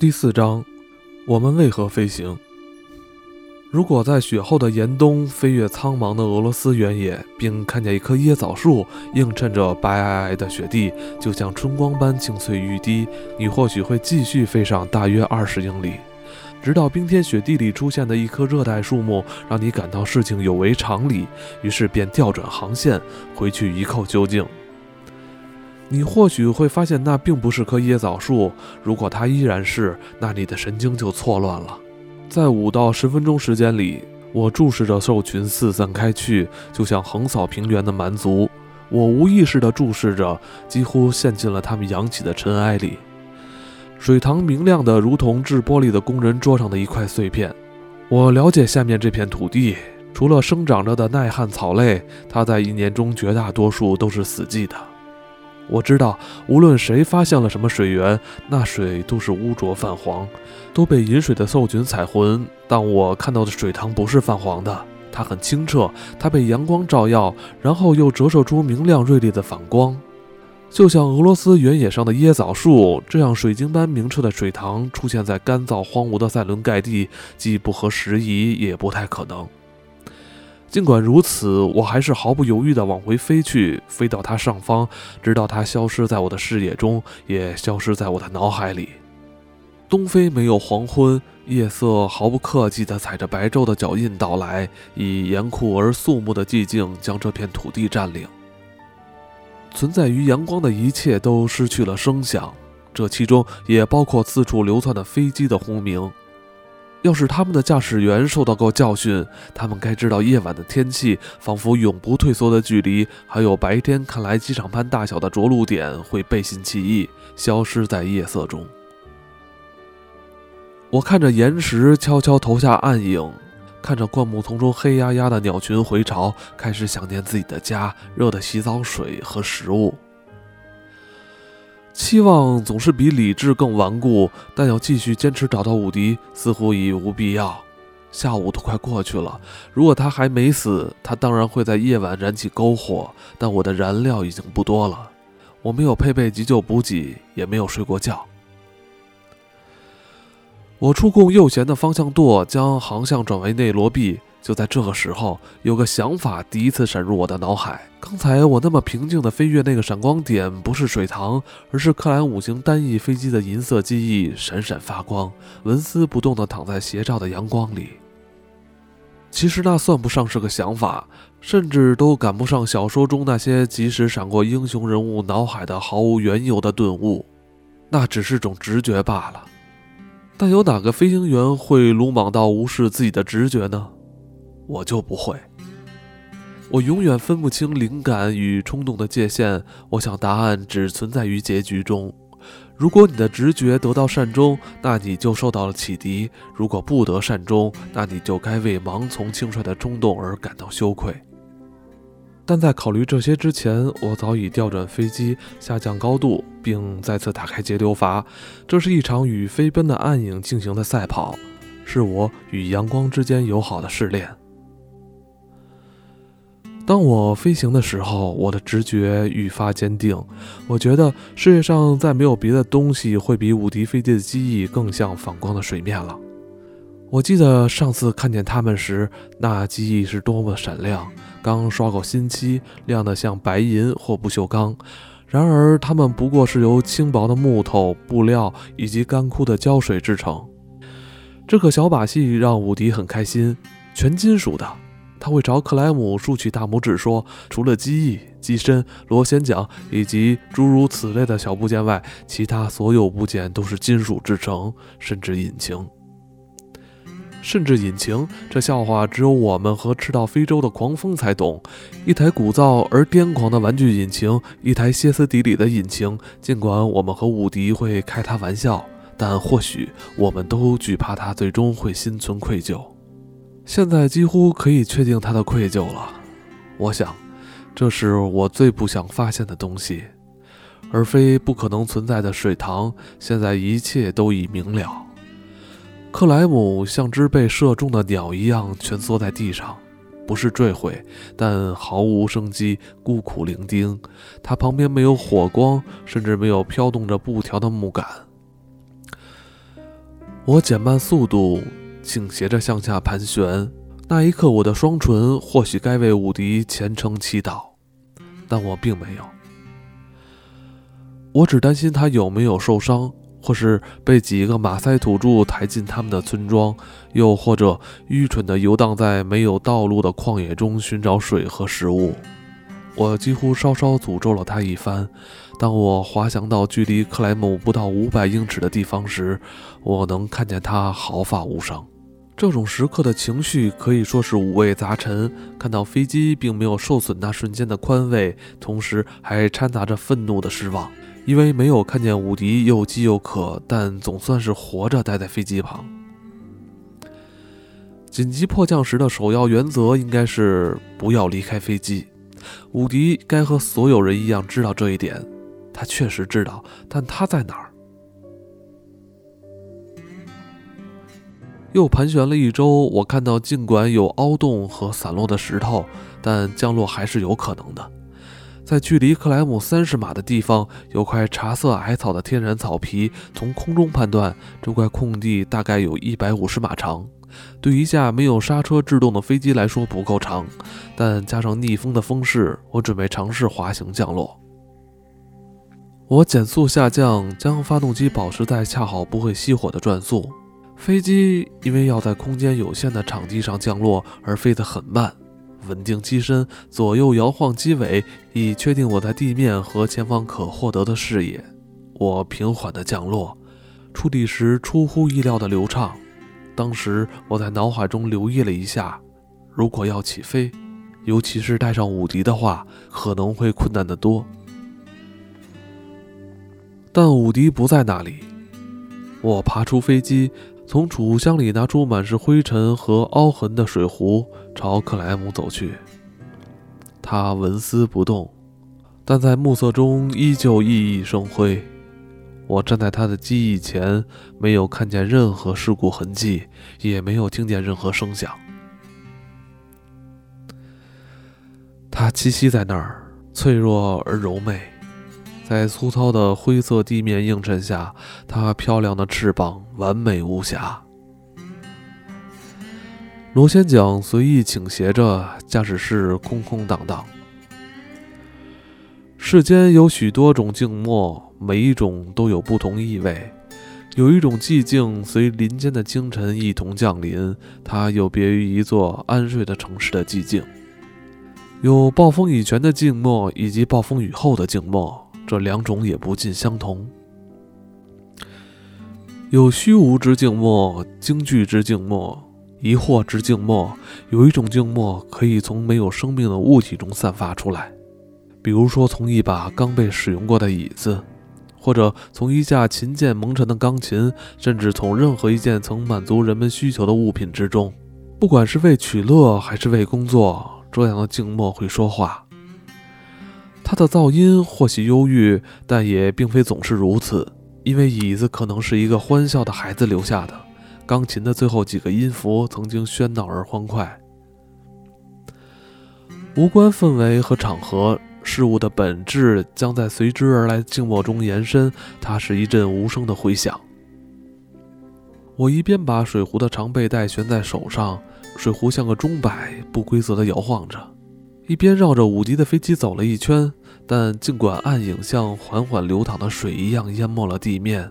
第四章，我们为何飞行？如果在雪后的严冬飞越苍茫的俄罗斯原野，并看见一棵椰枣树映衬着白皑皑的雪地，就像春光般清脆欲滴，你或许会继续飞上大约二十英里，直到冰天雪地里出现的一棵热带树木让你感到事情有违常理，于是便调转航线，回去一扣究竟。你或许会发现那并不是棵椰枣树，如果它依然是，那你的神经就错乱了。在五到十分钟时间里，我注视着兽群四散开去，就像横扫平原的蛮族。我无意识地注视着，几乎陷进了他们扬起的尘埃里。水塘明亮的如同制玻璃的工人桌上的一块碎片。我了解下面这片土地，除了生长着的耐旱草类，它在一年中绝大多数都是死寂的。我知道，无论谁发现了什么水源，那水都是污浊泛黄，都被饮水的兽群采浑。但我看到的水塘不是泛黄的，它很清澈，它被阳光照耀，然后又折射出明亮锐利的反光，就像俄罗斯原野上的椰枣树。这样水晶般明澈的水塘出现在干燥荒芜的塞伦盖蒂，既不合时宜，也不太可能。尽管如此，我还是毫不犹豫地往回飞去，飞到它上方，直到它消失在我的视野中，也消失在我的脑海里。东非没有黄昏，夜色毫不客气地踩着白昼的脚印到来，以严酷而肃穆的寂静将这片土地占领。存在于阳光的一切都失去了声响，这其中也包括四处流窜的飞机的轰鸣。要是他们的驾驶员受到过教训，他们该知道夜晚的天气仿佛永不退缩的距离，还有白天看来机场般大小的着陆点会背信弃义，消失在夜色中。我看着岩石悄悄投下暗影，看着灌木丛中黑压压的鸟群回巢，开始想念自己的家、热的洗澡水和食物。期望总是比理智更顽固，但要继续坚持找到伍迪似乎已无必要。下午都快过去了，如果他还没死，他当然会在夜晚燃起篝火。但我的燃料已经不多了，我没有配备急救补给，也没有睡过觉。我触控右舷的方向舵，将航向转为内罗毕。就在这个时候，有个想法第一次闪入我的脑海。刚才我那么平静地飞越那个闪光点，不是水塘，而是克莱姆型单翼飞机的银色机翼，闪闪发光，纹丝不动地躺在斜照的阳光里。其实那算不上是个想法，甚至都赶不上小说中那些即使闪过英雄人物脑海的毫无缘由的顿悟，那只是种直觉罢了。但有哪个飞行员会鲁莽到无视自己的直觉呢？我就不会。我永远分不清灵感与冲动的界限。我想答案只存在于结局中。如果你的直觉得到善终，那你就受到了启迪；如果不得善终，那你就该为盲从轻率的冲动而感到羞愧。但在考虑这些之前，我早已调转飞机，下降高度，并再次打开节流阀。这是一场与飞奔的暗影进行的赛跑，是我与阳光之间友好的试炼。当我飞行的时候，我的直觉愈发坚定。我觉得世界上再没有别的东西会比伍迪飞机的机翼更像反光的水面了。我记得上次看见它们时，那机翼是多么闪亮，刚刷过新漆，亮得像白银或不锈钢。然而，它们不过是由轻薄的木头、布料以及干枯的胶水制成。这个小把戏让伍迪很开心，全金属的。他会朝克莱姆竖起大拇指说：“除了机翼、机身、螺旋桨以及诸如此类的小部件外，其他所有部件都是金属制成，甚至引擎。甚至引擎，这笑话只有我们和赤道非洲的狂风才懂。一台鼓噪而癫狂的玩具引擎，一台歇斯底里的引擎。尽管我们和伍迪会开他玩笑，但或许我们都惧怕他最终会心存愧疚。”现在几乎可以确定他的愧疚了。我想，这是我最不想发现的东西，而非不可能存在的水塘。现在一切都已明了。克莱姆像只被射中的鸟一样蜷缩在地上，不是坠毁，但毫无生机，孤苦伶仃。他旁边没有火光，甚至没有飘动着布条的木杆。我减慢速度，倾斜着向下盘旋。那一刻，我的双唇或许该为伍迪虔诚祈祷，但我并没有。我只担心他有没有受伤，或是被几个马赛土著抬进他们的村庄，又或者愚蠢地游荡在没有道路的旷野中寻找水和食物。我几乎稍稍诅咒了他一番。当我滑翔到距离克莱姆不到五百英尺的地方时，我能看见他毫发无伤。这种时刻的情绪可以说是五味杂陈。看到飞机并没有受损那瞬间的宽慰，同时还掺杂着愤怒的失望，因为没有看见伍迪又饥又渴，但总算是活着待在飞机旁。紧急迫降时的首要原则应该是不要离开飞机。伍迪该和所有人一样知道这一点。他确实知道，但他在哪儿？又盘旋了一周，我看到，尽管有凹洞和散落的石头，但降落还是有可能的。在距离克莱姆三十码的地方，有块茶色矮草的天然草皮。从空中判断，这块空地大概有一百五十码长。对一架没有刹车制动的飞机来说不够长，但加上逆风的风势，我准备尝试滑行降落。我减速下降，将发动机保持在恰好不会熄火的转速。飞机因为要在空间有限的场地上降落而飞得很慢。稳定机身，左右摇晃机尾，以确定我在地面和前方可获得的视野。我平缓地降落，触地时出乎意料的流畅。当时我在脑海中留意了一下，如果要起飞，尤其是带上伍迪的话，可能会困难得多。但伍迪不在那里。我爬出飞机，从储物箱里拿出满是灰尘和凹痕的水壶，朝克莱姆走去。他纹丝不动，但在暮色中依旧熠熠生辉。我站在他的机翼前，没有看见任何事故痕迹，也没有听见任何声响。他栖息在那儿，脆弱而柔美。在粗糙的灰色地面映衬下，它漂亮的翅膀完美无瑕。螺旋桨随意倾斜着，驾驶室空空荡荡。世间有许多种静默，每一种都有不同意味。有一种寂静随林间的清晨一同降临，它有别于一座安睡的城市的寂静。有暴风雨前的静默，以及暴风雨后的静默。这两种也不尽相同，有虚无之静默，惊惧之静默，疑惑之静默。有一种静默可以从没有生命的物体中散发出来，比如说从一把刚被使用过的椅子，或者从一架琴键蒙尘的钢琴，甚至从任何一件曾满足人们需求的物品之中。不管是为取乐还是为工作，这样的静默会说话。它的噪音或许忧郁，但也并非总是如此，因为椅子可能是一个欢笑的孩子留下的。钢琴的最后几个音符曾经喧闹而欢快。无关氛围和场合，事物的本质将在随之而来静默中延伸。它是一阵无声的回响。我一边把水壶的长背带悬在手上，水壶像个钟摆，不规则地摇晃着，一边绕着伍迪的飞机走了一圈。但尽管暗影像缓缓流淌的水一样淹没了地面，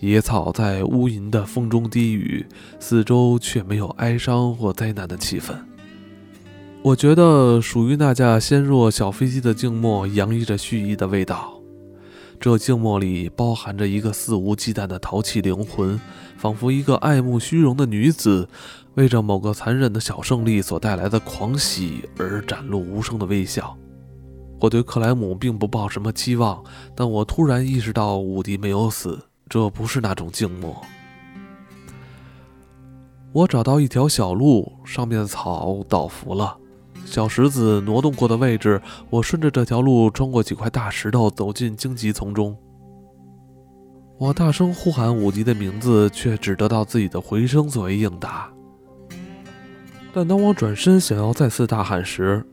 野草在乌云的风中低语，四周却没有哀伤或灾难的气氛。我觉得属于那架纤弱小飞机的静默洋溢着蓄意的味道，这静默里包含着一个肆无忌惮的淘气灵魂，仿佛一个爱慕虚荣的女子，为着某个残忍的小胜利所带来的狂喜而展露无声的微笑。我对克莱姆并不抱什么期望，但我突然意识到伍迪没有死，这不是那种静默。我找到一条小路，上面的草倒伏了，小石子挪动过的位置。我顺着这条路穿过几块大石头，走进荆棘丛中。我大声呼喊伍迪的名字，却只得到自己的回声作为应答。但当我转身想要再次大喊时，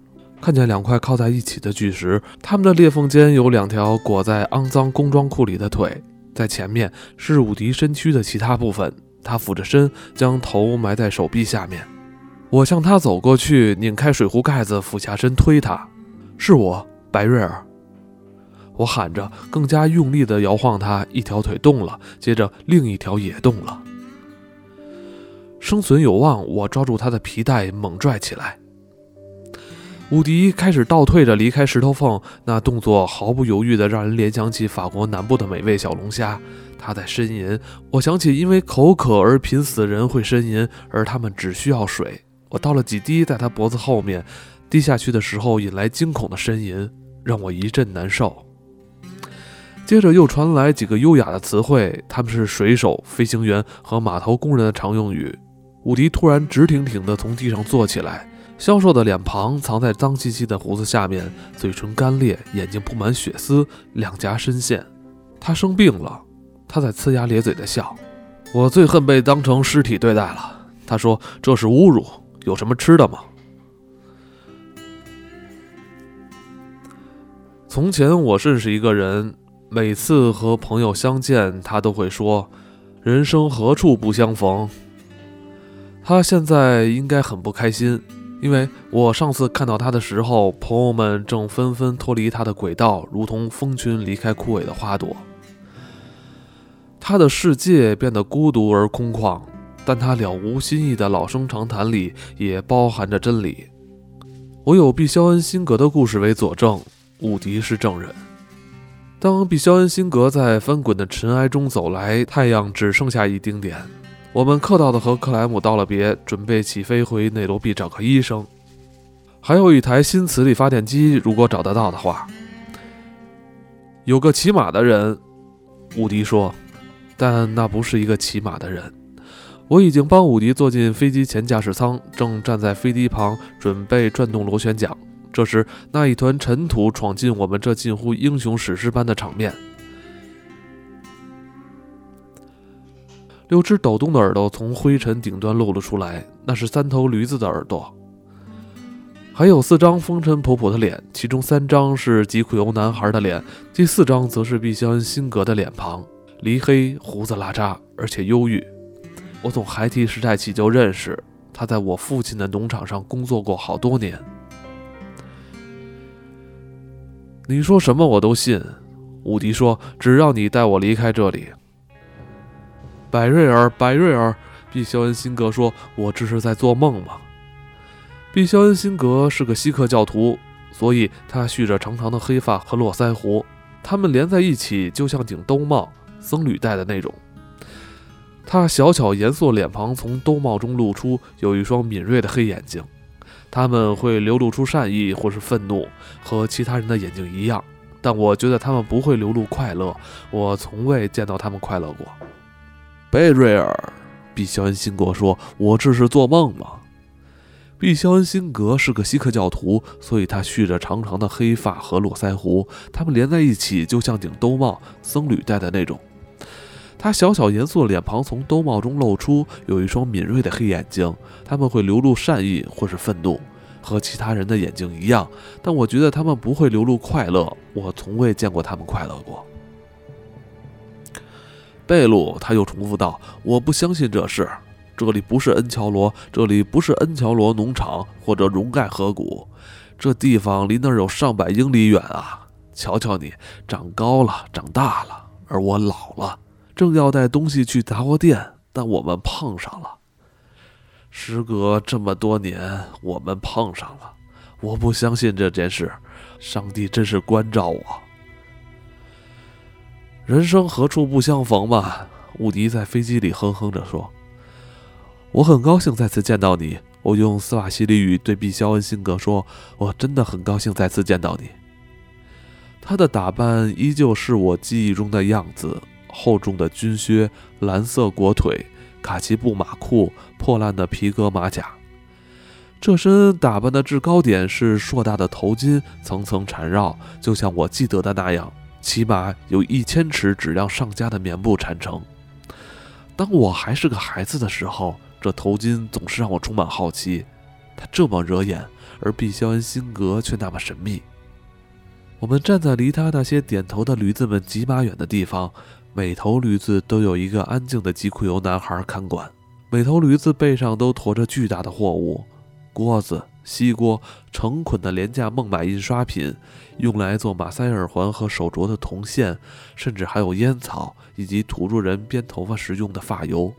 看见两块靠在一起的巨石，它们的裂缝间有两条裹在肮脏工装裤里的腿。在前面是伍迪身躯的其他部分，他俯着身，将头埋在手臂下面。我向他走过去，拧开水壶盖子，俯下身推他。是我，白瑞尔。我喊着，更加用力地摇晃他。一条腿动了，接着另一条也动了。生存有望，我抓住他的皮带，猛拽起来。伍迪开始倒退着离开石头缝，那动作毫不犹豫的让人联想起法国南部的美味小龙虾。他在呻吟，我想起因为口渴而濒死的人会呻吟，而他们只需要水。我倒了几滴在他脖子后面，滴下去的时候引来惊恐的呻吟，让我一阵难受。接着又传来几个优雅的词汇，他们是水手、飞行员和码头工人的常用语。伍迪突然直挺挺地从地上坐起来。消瘦的脸庞藏在脏兮兮的胡子下面，嘴唇干裂，眼睛布满血丝，两颊深陷。他生病了，他在呲牙咧嘴的笑。我最恨被当成尸体对待了。他说：“这是侮辱。有什么吃的吗？”从前我认识一个人，每次和朋友相见，他都会说：“人生何处不相逢。”他现在应该很不开心。因为我上次看到他的时候，朋友们正纷纷脱离他的轨道，如同蜂群离开枯萎的花朵。他的世界变得孤独而空旷，但他了无新意的老生常谈里也包含着真理。我有毕肖恩辛格的故事为佐证，伍迪是证人。当毕肖恩辛格在翻滚的尘埃中走来，太阳只剩下一丁点。我们客套地和克莱姆道了别，准备起飞回内罗毕找个医生。还有一台新磁力发电机，如果找得到的话。有个骑马的人，伍迪说，但那不是一个骑马的人。我已经帮伍迪坐进飞机前驾驶舱，正站在飞机旁准备转动螺旋桨。这时，那一团尘土闯进我们这近乎英雄史诗般的场面。六只抖动的耳朵从灰尘顶端露了出来，那是三头驴子的耳朵。还有四张风尘仆仆的脸，其中三张是疾苦油男孩的脸，第四张则是毕肖恩辛格的脸庞，黧黑，胡子拉碴，而且忧郁。我从孩提时代起就认识他，在我父亲的农场上工作过好多年。你说什么我都信，伍迪说，只要你带我离开这里。百瑞尔，百瑞尔，毕肖恩辛格说：“我这是在做梦吗？”毕肖恩辛格是个锡克教徒，所以他蓄着长长的黑发和络腮胡，他们连在一起就像顶兜帽，僧侣戴的那种。他小巧严肃脸庞从兜帽中露出，有一双敏锐的黑眼睛，他们会流露出善意或是愤怒，和其他人的眼睛一样。但我觉得他们不会流露快乐，我从未见到他们快乐过。贝瑞尔，毕肖恩辛格说：“我这是做梦吗？”毕肖恩辛格是个锡克教徒，所以他蓄着长长的黑发和络腮胡，他们连在一起就像顶兜帽，僧侣戴的那种。他小小严肃的脸庞从兜帽中露出，有一双敏锐的黑眼睛，他们会流露善意或是愤怒，和其他人的眼睛一样。但我觉得他们不会流露快乐，我从未见过他们快乐过。贝鲁，他又重复道：“我不相信这事。这里不是恩乔罗，这里不是恩乔罗农场或者荣盖河谷，这地方离那儿有上百英里远啊！瞧瞧你，长高了，长大了，而我老了，正要带东西去杂货店，但我们碰上了。时隔这么多年，我们碰上了。我不相信这件事，上帝真是关照我。”人生何处不相逢嘛？伍迪在飞机里哼哼着说：“我很高兴再次见到你。”我用斯瓦西里语对毕肖恩辛格说：“我真的很高兴再次见到你。”他的打扮依旧是我记忆中的样子：厚重的军靴、蓝色裹腿、卡其布马裤、破烂的皮革马甲。这身打扮的制高点是硕大的头巾，层层缠绕，就像我记得的那样。起码有一千尺质量上佳的棉布缠成。当我还是个孩子的时候，这头巾总是让我充满好奇。它这么惹眼，而毕肖恩辛格却那么神秘。我们站在离他那些点头的驴子们几码远的地方，每头驴子都有一个安静的吉库尤男孩看管。每头驴子背上都驮着巨大的货物：锅子、锡锅、成捆的廉价孟买印刷品，用来做马赛耳环和手镯的铜线，甚至还有烟草以及土著人编头发时用的发油。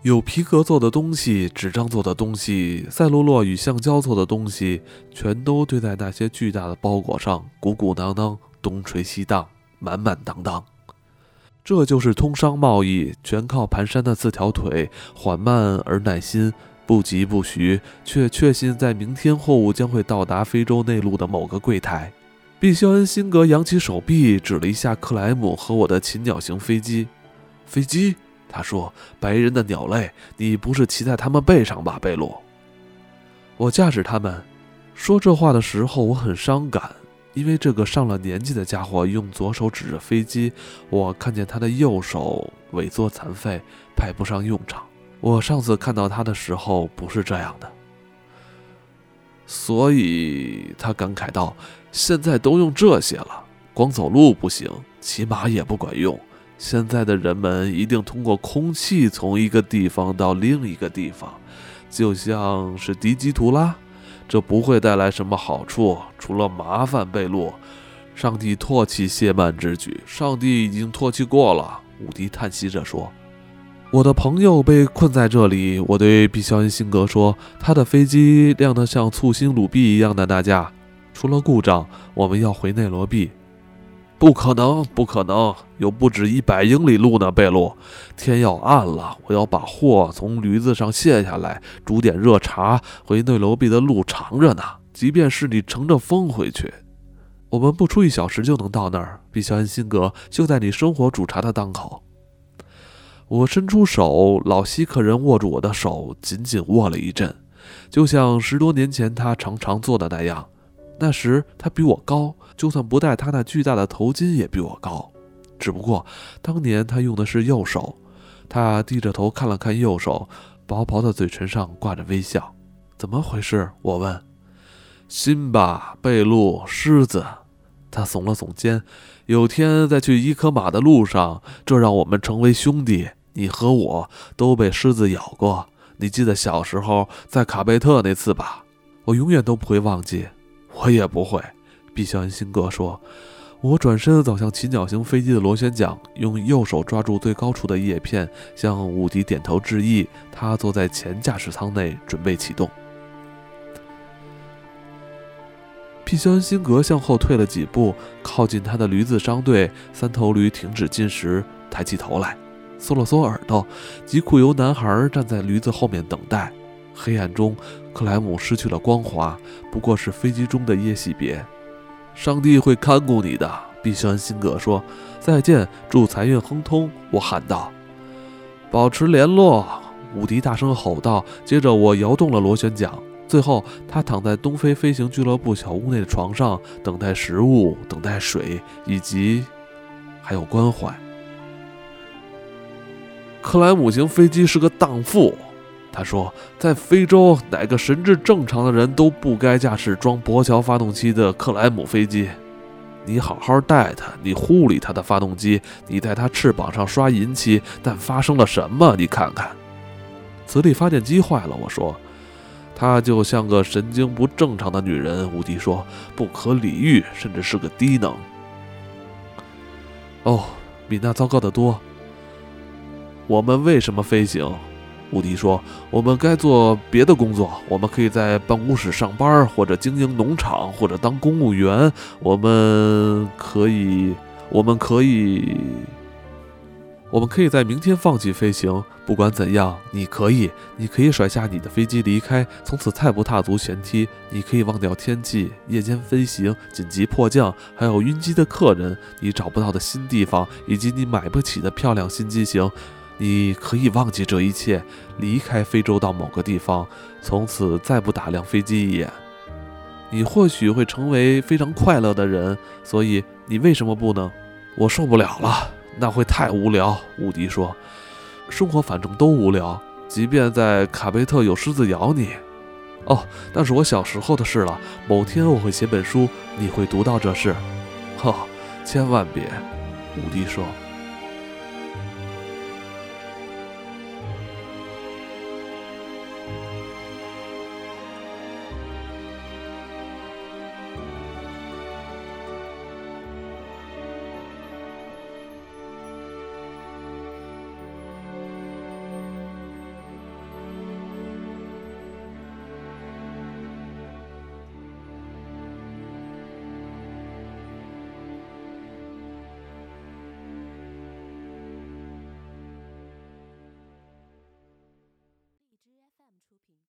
有皮革做的东西，纸张做的东西，赛璐珞与橡胶做的东西，全都堆在那些巨大的包裹上，鼓鼓囊囊，东垂西荡，满满当当。这就是通商贸易，全靠蹒跚的四条腿，缓慢而耐心，不疾不徐，却确信在明天货物将会到达非洲内陆的某个柜台。毕肖恩辛格扬起手臂，指了一下克莱姆和我的禽鸟型飞机，飞机。他说：“白人的鸟类，你不是骑在他们背上吧，贝鲁？”我驾驶他们。说这话的时候，我很伤感，因为这个上了年纪的家伙用左手指着飞机。我看见他的右手萎缩残废，派不上用场。我上次看到他的时候不是这样的。所以他感慨道：“现在都用这些了，光走路不行，骑马也不管用。”现在的人们一定通过空气从一个地方到另一个地方，就像是迪基图拉，这不会带来什么好处，除了麻烦。贝洛，上帝唾弃谢曼之举，上帝已经唾弃过了。伍迪叹息着说：“我的朋友被困在这里。”我对毕肖恩辛格说：“他的飞机亮得像簇新鲁币一样的那架，出了故障，我们要回内罗毕。”不可能，不可能，有不止一百英里路呢，贝洛。天要暗了，我要把货从驴子上卸下来，煮点热茶。回内罗毕的路长着呢，即便是你乘着风回去，我们不出一小时就能到那儿。比肖恩辛格就在你生火煮茶的档口。我伸出手，老西克人握住我的手，紧紧握了一阵，就像十多年前他常常做的那样。那时他比我高，就算不戴他那巨大的头巾也比我高。只不过当年他用的是右手。他低着头看了看右手，薄薄的嘴唇上挂着微笑。怎么回事？我问。辛巴、贝露、狮子。他耸了耸肩。有天在去伊科马的路上，这让我们成为兄弟。你和我都被狮子咬过。你记得小时候在卡贝特那次吧？我永远都不会忘记。我也不会，毕肖恩辛格说。我转身走向琴鸟型飞机的螺旋桨，用右手抓住最高处的叶片，向伍迪点头致意。他坐在前驾驶舱内，准备启动。毕肖恩辛格向后退了几步，靠近他的驴子商队。三头驴停止进食，抬起头来，缩了缩耳朵。吉库尤男孩站在驴子后面等待。黑暗中，克莱姆失去了光华，不过是飞机中的夜袭别。上帝会看顾你的，毕肖恩辛格说。再见，祝财运亨通！我喊道。保持联络，伍迪大声吼道。接着，我摇动了螺旋桨。最后，他躺在东非飞行俱乐部小屋内的床上，等待食物，等待水，以及还有关怀。克莱姆型飞机是个荡妇。他说：“在非洲，哪个神智正常的人都不该驾驶装驳桥发动机的克莱姆飞机。你好好带它，你护理它的发动机，你在它翅膀上刷银漆。但发生了什么？你看看，磁力发电机坏了。”我说：“她就像个神经不正常的女人。”伍迪说：“不可理喻，甚至是个低能。”哦，比那糟糕的多。我们为什么飞行？伍迪说：“我们该做别的工作。我们可以在办公室上班，或者经营农场，或者当公务员。我们可以，我们可以，我们可以在明天放弃飞行。不管怎样，你可以，你可以甩下你的飞机离开，从此再不踏足舷梯。你可以忘掉天气、夜间飞行、紧急迫降，还有晕机的客人，你找不到的新地方，以及你买不起的漂亮新机型。”你可以忘记这一切，离开非洲到某个地方，从此再不打量飞机一眼。你或许会成为非常快乐的人，所以你为什么不呢？我受不了了，那会太无聊。伍迪说：“生活反正都无聊，即便在卡贝特有狮子咬你。”哦，那是我小时候的事了。某天我会写本书，你会读到这事。呵，千万别！”武迪说。